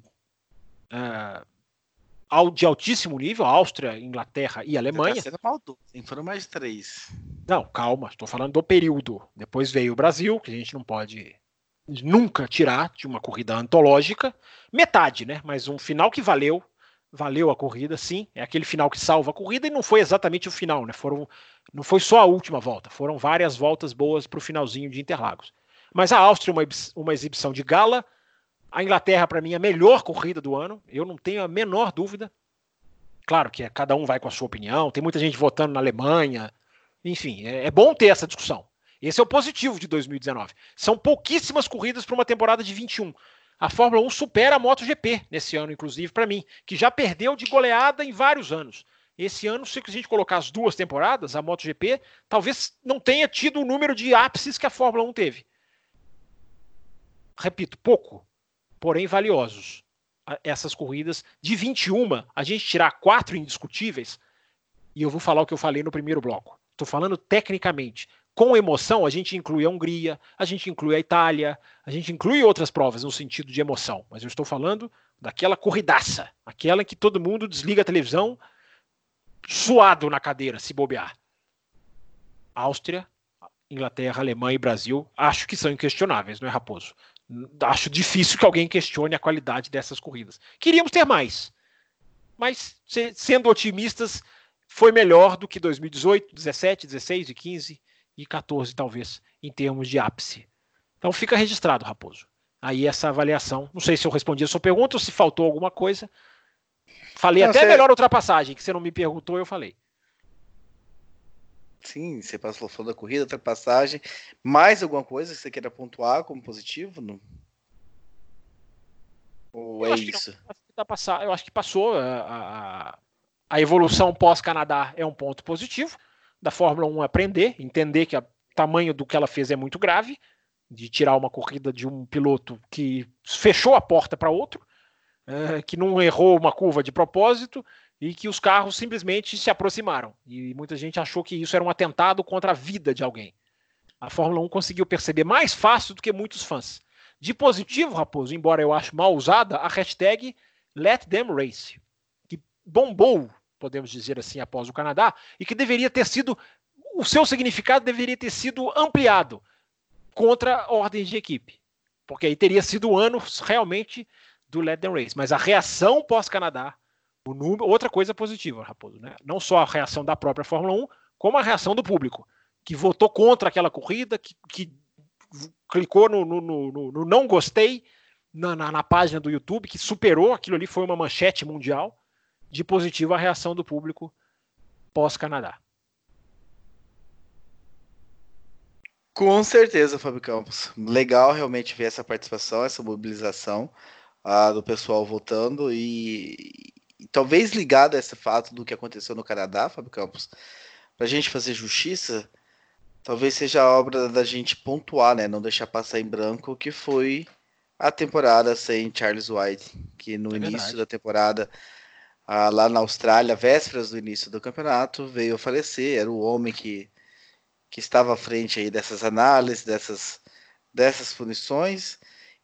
uh, de altíssimo nível, Áustria, Inglaterra e Alemanha. Tá maldoso, foram mais três. Não, calma, estou falando do período. Depois veio o Brasil, que a gente não pode nunca tirar de uma corrida antológica. Metade, né? Mas um final que valeu, valeu a corrida, sim. É aquele final que salva a corrida e não foi exatamente o final, né? Foram, não foi só a última volta, foram várias voltas boas para o finalzinho de Interlagos. Mas a Áustria, uma, uma exibição de gala. A Inglaterra, para mim, a melhor corrida do ano. Eu não tenho a menor dúvida. Claro que é, cada um vai com a sua opinião. Tem muita gente votando na Alemanha. Enfim, é, é bom ter essa discussão. Esse é o positivo de 2019. São pouquíssimas corridas para uma temporada de 21. A Fórmula 1 supera a MotoGP nesse ano, inclusive, para mim, que já perdeu de goleada em vários anos. Esse ano, se a gente colocar as duas temporadas, a MotoGP talvez não tenha tido o número de ápices que a Fórmula 1 teve. Repito, pouco, porém valiosos. Essas corridas de 21, a gente tirar quatro indiscutíveis, e eu vou falar o que eu falei no primeiro bloco. Estou falando tecnicamente com emoção, a gente inclui a Hungria, a gente inclui a Itália, a gente inclui outras provas no sentido de emoção. Mas eu estou falando daquela corridaça, aquela em que todo mundo desliga a televisão suado na cadeira, se bobear. Áustria, Inglaterra, Alemanha e Brasil, acho que são inquestionáveis, não é, Raposo? Acho difícil que alguém questione a qualidade dessas corridas. Queríamos ter mais, mas sendo otimistas, foi melhor do que 2018, 17, 16 e 15 e 14, talvez, em termos de ápice. Então fica registrado, Raposo. Aí essa avaliação. Não sei se eu respondi a sua pergunta ou se faltou alguma coisa. Falei não, até você... melhor ultrapassagem, que você não me perguntou, eu falei. Sim, você passou falando da corrida, ultrapassagem. Mais alguma coisa que você queira pontuar como positivo? Não? Ou eu é isso? Não, eu acho que passou. A, a, a evolução pós-Canadá é um ponto positivo da Fórmula 1 aprender, entender que o tamanho do que ela fez é muito grave, de tirar uma corrida de um piloto que fechou a porta para outro, é, que não errou uma curva de propósito e que os carros simplesmente se aproximaram. E muita gente achou que isso era um atentado contra a vida de alguém. A Fórmula 1 conseguiu perceber mais fácil do que muitos fãs. De positivo, Raposo, embora eu ache mal usada, a hashtag Let Them Race, que bombou, podemos dizer assim, após o Canadá, e que deveria ter sido, o seu significado deveria ter sido ampliado contra ordens de equipe. Porque aí teria sido o ano realmente do Let Them Race. Mas a reação pós-Canadá, outra coisa positiva, Raposo, né? Não só a reação da própria Fórmula 1, como a reação do público, que votou contra aquela corrida, que, que clicou no, no, no, no, não gostei na, na, na, página do YouTube, que superou aquilo ali, foi uma manchete mundial de positivo a reação do público pós-Canadá. Com certeza, Fábio Campos. Legal realmente ver essa participação, essa mobilização uh, do pessoal votando e, e, talvez ligado a esse fato do que aconteceu no Canadá, Fábio Campos, para a gente fazer justiça, talvez seja a obra da gente pontuar, né? Não deixar passar em branco que foi a temporada sem Charles White, que no é início verdade. da temporada uh, lá na Austrália, vésperas do início do campeonato, veio a falecer. Era o homem que que estava à frente aí dessas análises, dessas, dessas punições.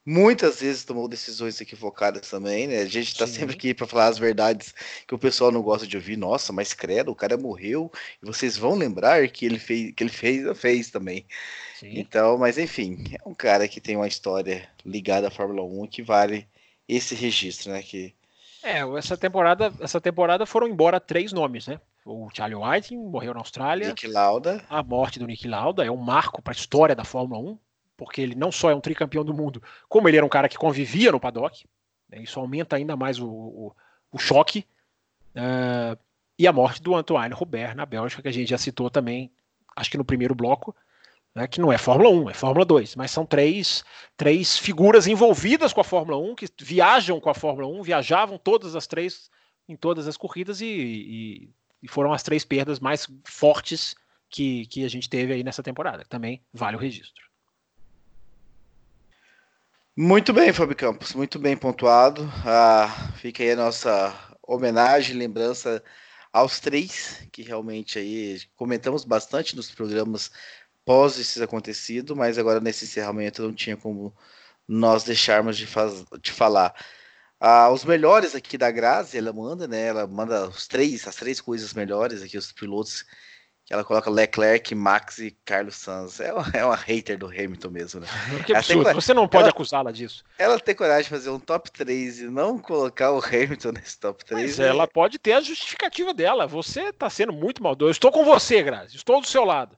Muitas vezes tomou decisões equivocadas também, né? A gente está sempre aqui para falar as verdades que o pessoal não gosta de ouvir. Nossa, mas credo, o cara morreu e vocês vão lembrar que ele fez, que ele fez, fez também. Sim. Então, mas enfim, é um cara que tem uma história ligada à Fórmula 1 que vale esse registro, né? Que é, essa temporada, essa temporada foram embora três nomes, né? O Charlie Whiting morreu na Austrália. Nick Lauda. A morte do Nick Lauda é um marco para a história da Fórmula 1, porque ele não só é um tricampeão do mundo, como ele era um cara que convivia no paddock. Né, isso aumenta ainda mais o, o, o choque. Uh, e a morte do Antoine Robert na Bélgica, que a gente já citou também, acho que no primeiro bloco, né, que não é Fórmula 1, é Fórmula 2, mas são três, três figuras envolvidas com a Fórmula 1, que viajam com a Fórmula 1, viajavam todas as três em todas as corridas e, e e foram as três perdas mais fortes que, que a gente teve aí nessa temporada. Também vale o registro. Muito bem, Fábio Campos, muito bem pontuado. Ah, fica aí a nossa homenagem, lembrança aos três, que realmente aí comentamos bastante nos programas pós esses acontecido, mas agora nesse encerramento não tinha como nós deixarmos de, faz, de falar. Ah, os melhores aqui da Grazi, ela manda, né? Ela manda os três, as três coisas melhores aqui, os pilotos que ela coloca Leclerc, Max e Carlos Sanz. É uma, é uma hater do Hamilton mesmo, né? [laughs] Que absurdo, você não pode acusá-la disso. Ela tem coragem de fazer um top 3 e não colocar o Hamilton nesse top 3. Mas né? ela pode ter a justificativa dela. Você tá sendo muito maldoso. Eu estou com você, Grazi. Estou do seu lado.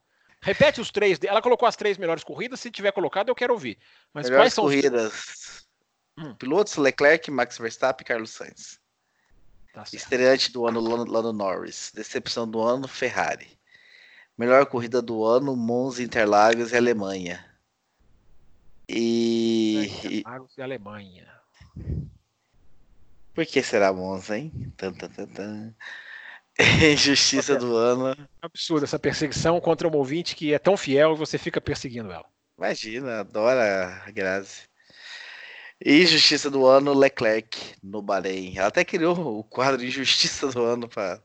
Repete os três. Ela colocou as três melhores corridas. Se tiver colocado, eu quero ouvir. Mas melhores quais são corridas. Os... Hum. Pilotos Leclerc, Max Verstappen Carlos Sainz. Tá Estreante do ano, Lando Norris. Decepção do ano, Ferrari. Melhor corrida do ano, Monza, Interlagos e Alemanha. E. Interlagos e Alemanha. Por que será Monza, hein? Tan, tan, tan, tan. [laughs] Injustiça do ano. Absurdo essa perseguição contra um ouvinte que é tão fiel e você fica perseguindo ela. Imagina, adora a Grazi. E Justiça do Ano, Leclerc, no Bahrein. Ela até criou o quadro de Justiça do Ano para.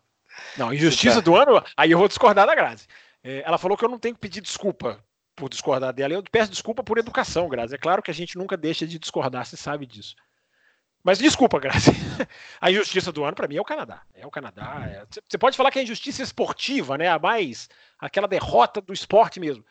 Não, Injustiça do Ano, aí eu vou discordar da Grazi. É, ela falou que eu não tenho que pedir desculpa por discordar dela. Eu peço desculpa por educação, Grazi. É claro que a gente nunca deixa de discordar, você sabe disso. Mas desculpa, Grazi. [laughs] A injustiça do ano para mim é o Canadá. É o Canadá. É... Você pode falar que é injustiça esportiva, né? A mais aquela derrota do esporte mesmo.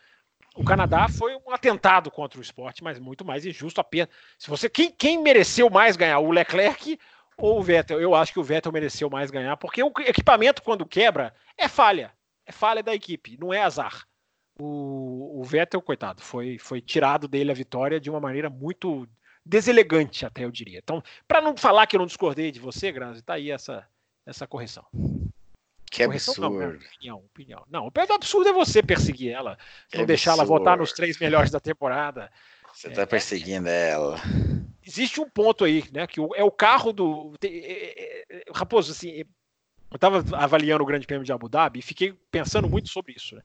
o Canadá foi um atentado contra o esporte, mas muito mais injusto apenas. Se você quem, quem mereceu mais ganhar, o Leclerc ou o Vettel? Eu acho que o Vettel mereceu mais ganhar, porque o equipamento quando quebra é falha, é falha da equipe, não é azar. O, o Vettel, coitado, foi, foi tirado dele a vitória de uma maneira muito deselegante, até eu diria. Então, para não falar que eu não discordei de você, Grazi, tá aí essa, essa correção. Que absurdo. Não, opinião, opinião. Não, o absurdo é você perseguir ela, que não deixar ela votar nos três melhores da temporada. Você está é, perseguindo é, ela. Existe um ponto aí, né? Que é o carro do. É, é, é, Raposo, assim, eu estava avaliando o Grande Prêmio de Abu Dhabi e fiquei pensando muito sobre isso. Né?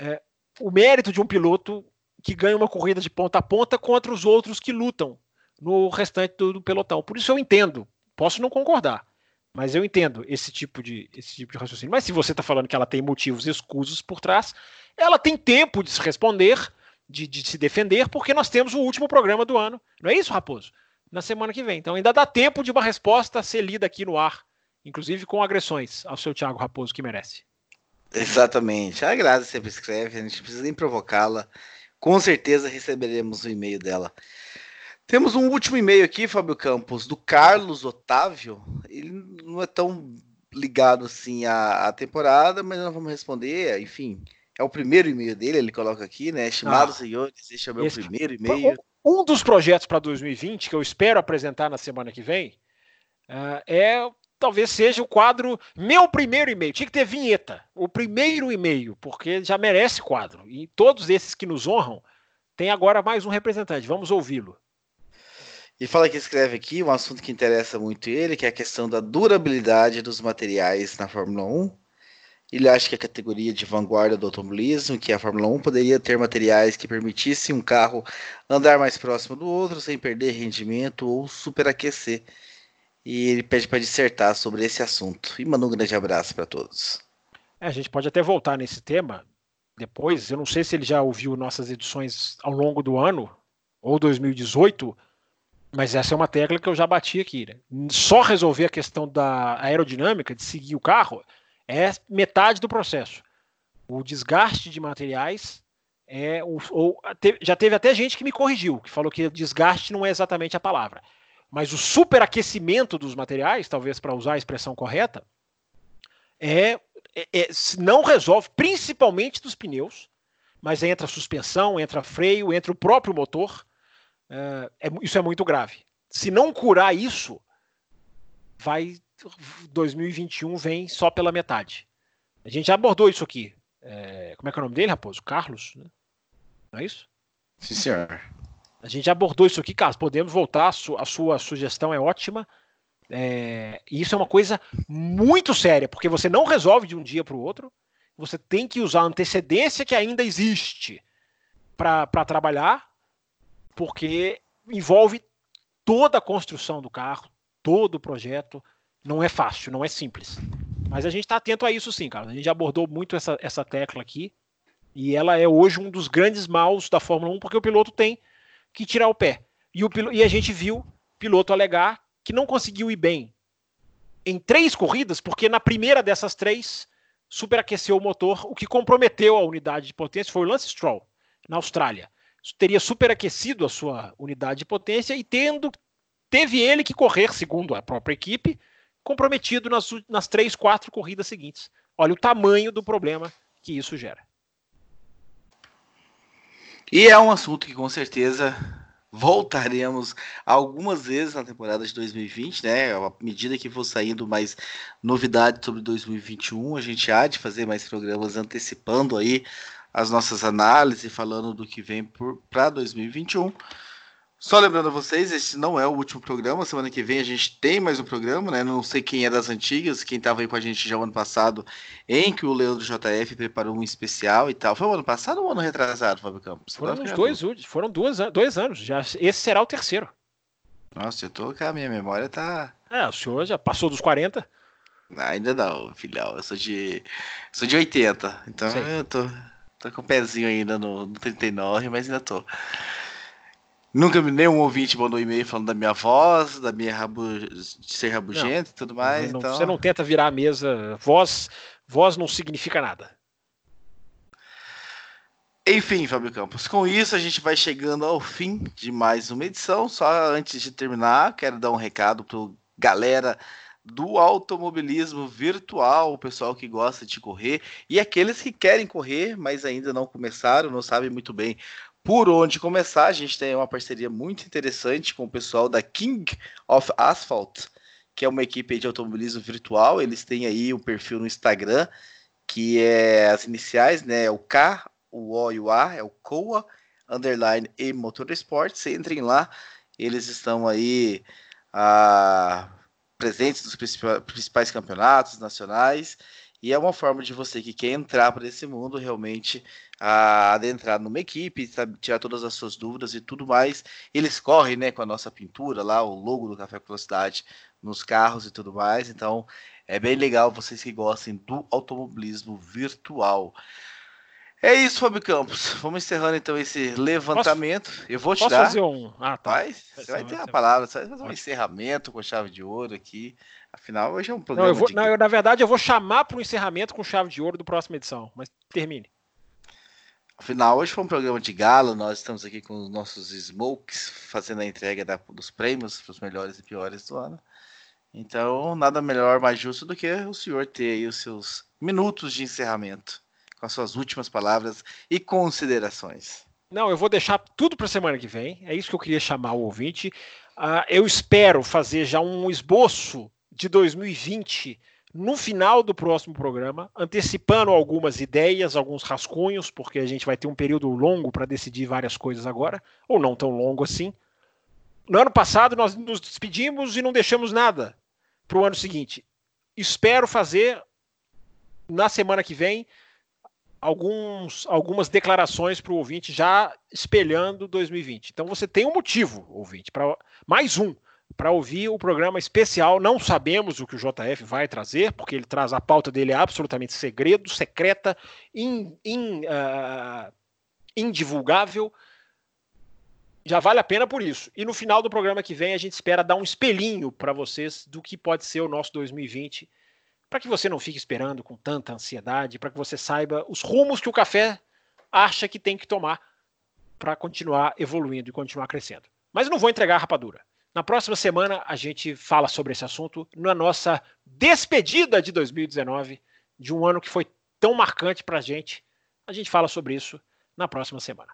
É, o mérito de um piloto que ganha uma corrida de ponta a ponta contra os outros que lutam no restante do, do pelotão. Por isso eu entendo. Posso não concordar. Mas eu entendo esse tipo de, esse tipo de raciocínio. Mas se você está falando que ela tem motivos escusos por trás, ela tem tempo de se responder, de, de, se defender, porque nós temos o último programa do ano. Não é isso, Raposo? Na semana que vem. Então ainda dá tempo de uma resposta ser lida aqui no ar, inclusive com agressões ao seu Thiago Raposo, que merece. Exatamente. A Grazi sempre escreve, a gente precisa nem provocá-la. Com certeza receberemos o e-mail dela. Temos um último e-mail aqui, Fábio Campos, do Carlos Otávio. Ele não é tão ligado assim à, à temporada, mas nós vamos responder. Enfim, é o primeiro e-mail dele, ele coloca aqui, né? Estimados ah, senhores, este é o meu esse... primeiro e-mail. Um dos projetos para 2020 que eu espero apresentar na semana que vem uh, é talvez seja o quadro meu primeiro e-mail. Tinha que ter vinheta, o primeiro e-mail, porque já merece quadro. E todos esses que nos honram tem agora mais um representante. Vamos ouvi-lo. E fala que escreve aqui um assunto que interessa muito ele, que é a questão da durabilidade dos materiais na Fórmula 1. Ele acha que a categoria de vanguarda do automobilismo, que é a Fórmula 1 poderia ter materiais que permitissem um carro andar mais próximo do outro sem perder rendimento ou superaquecer. E ele pede para dissertar sobre esse assunto. E manda um grande abraço para todos. É, a gente pode até voltar nesse tema depois. Eu não sei se ele já ouviu nossas edições ao longo do ano, ou 2018 mas essa é uma tecla que eu já bati aqui. Né? Só resolver a questão da aerodinâmica, de seguir o carro, é metade do processo. O desgaste de materiais é. O, ou, já teve até gente que me corrigiu, que falou que desgaste não é exatamente a palavra. Mas o superaquecimento dos materiais, talvez para usar a expressão correta, é, é, é, não resolve, principalmente dos pneus, mas entra suspensão, entra freio, entra o próprio motor é, é, isso é muito grave. Se não curar isso, vai 2021 vem só pela metade. A gente já abordou isso aqui. É, como é que é o nome dele, Raposo? Carlos? Né? Não é isso? Sim, senhor. A gente já abordou isso aqui, Carlos. Podemos voltar. A, su a sua sugestão é ótima. É, e isso é uma coisa muito séria, porque você não resolve de um dia para o outro. Você tem que usar a antecedência que ainda existe para trabalhar porque envolve toda a construção do carro, todo o projeto. Não é fácil, não é simples. Mas a gente está atento a isso sim, cara. A gente já abordou muito essa, essa tecla aqui. E ela é hoje um dos grandes maus da Fórmula 1, porque o piloto tem que tirar o pé. E, o, e a gente viu piloto alegar que não conseguiu ir bem em três corridas, porque na primeira dessas três superaqueceu o motor, o que comprometeu a unidade de potência foi o Lance Stroll, na Austrália teria superaquecido a sua unidade de potência e tendo teve ele que correr, segundo a própria equipe, comprometido nas, nas três, quatro corridas seguintes. Olha o tamanho do problema que isso gera. E é um assunto que com certeza voltaremos algumas vezes na temporada de 2020, né? À medida que for saindo mais novidades sobre 2021, a gente há de fazer mais programas antecipando aí as nossas análises, falando do que vem para 2021. Só lembrando a vocês, esse não é o último programa. Semana que vem a gente tem mais um programa, né? Não sei quem é das antigas, quem estava aí com a gente já o ano passado, em que o Leandro JF preparou um especial e tal. Foi o ano passado ou o ano retrasado, Fábio Campos? Foram os dois, foram duas, dois anos. Já, esse será o terceiro. Nossa, eu tô com a minha memória tá. É, o senhor já passou dos 40? ainda não, filhão. Eu sou de. Sou de 80. Então Sim. eu tô. Tô com o pezinho ainda no, no 39, mas ainda tô. Nunca nenhum ouvinte mandou e-mail falando da minha voz, da minha rabu, de ser rabugento e tudo mais. Não, então... Você não tenta virar a mesa. Voz, voz não significa nada. Enfim, Fábio Campos, com isso a gente vai chegando ao fim de mais uma edição. Só antes de terminar, quero dar um recado para galera do automobilismo virtual, o pessoal que gosta de correr e aqueles que querem correr, mas ainda não começaram, não sabem muito bem por onde começar. A gente tem uma parceria muito interessante com o pessoal da King of Asphalt, que é uma equipe de automobilismo virtual. Eles têm aí um perfil no Instagram que é as iniciais, né? O K, o O e o A, é o COA, underline e Motorsports. Entrem lá, eles estão aí ah, presentes nos principais campeonatos nacionais. E é uma forma de você que quer entrar para esse mundo realmente a adentrar numa equipe, sabe, tirar todas as suas dúvidas e tudo mais. Eles correm né, com a nossa pintura lá, o logo do Café com Velocidade nos carros e tudo mais. Então é bem legal vocês que gostem do automobilismo virtual. É isso, Fábio Campos. Vamos encerrando então esse levantamento. Posso, Eu vou te posso dar. fazer um. Ah, tá. Vai, você vai ter a palavra. Você vai fazer um encerramento com chave de ouro aqui. Afinal, hoje é um programa. Não, eu vou, de... não, eu, na verdade, eu vou chamar para o encerramento com chave de ouro do próxima edição. Mas termine. Afinal, hoje foi um programa de gala, nós estamos aqui com os nossos smokes, fazendo a entrega da, dos prêmios para os melhores e piores do ano. Então, nada melhor, mais justo do que o senhor ter aí os seus minutos de encerramento, com as suas últimas palavras e considerações. Não, eu vou deixar tudo para a semana que vem, é isso que eu queria chamar o ouvinte. Uh, eu espero fazer já um esboço de 2020 no final do próximo programa, antecipando algumas ideias, alguns rascunhos, porque a gente vai ter um período longo para decidir várias coisas agora, ou não tão longo assim. No ano passado, nós nos despedimos e não deixamos nada para o ano seguinte. Espero fazer na semana que vem alguns, algumas declarações para o ouvinte já espelhando 2020. Então você tem um motivo, ouvinte, para mais um para ouvir o programa especial. Não sabemos o que o JF vai trazer, porque ele traz a pauta dele é absolutamente segredo, secreta, in, in, uh, indivulgável. Já vale a pena por isso. E no final do programa que vem, a gente espera dar um espelhinho para vocês do que pode ser o nosso 2020, para que você não fique esperando com tanta ansiedade, para que você saiba os rumos que o café acha que tem que tomar para continuar evoluindo e continuar crescendo. Mas não vou entregar a rapadura. Na próxima semana a gente fala sobre esse assunto na nossa despedida de 2019, de um ano que foi tão marcante para a gente. A gente fala sobre isso na próxima semana.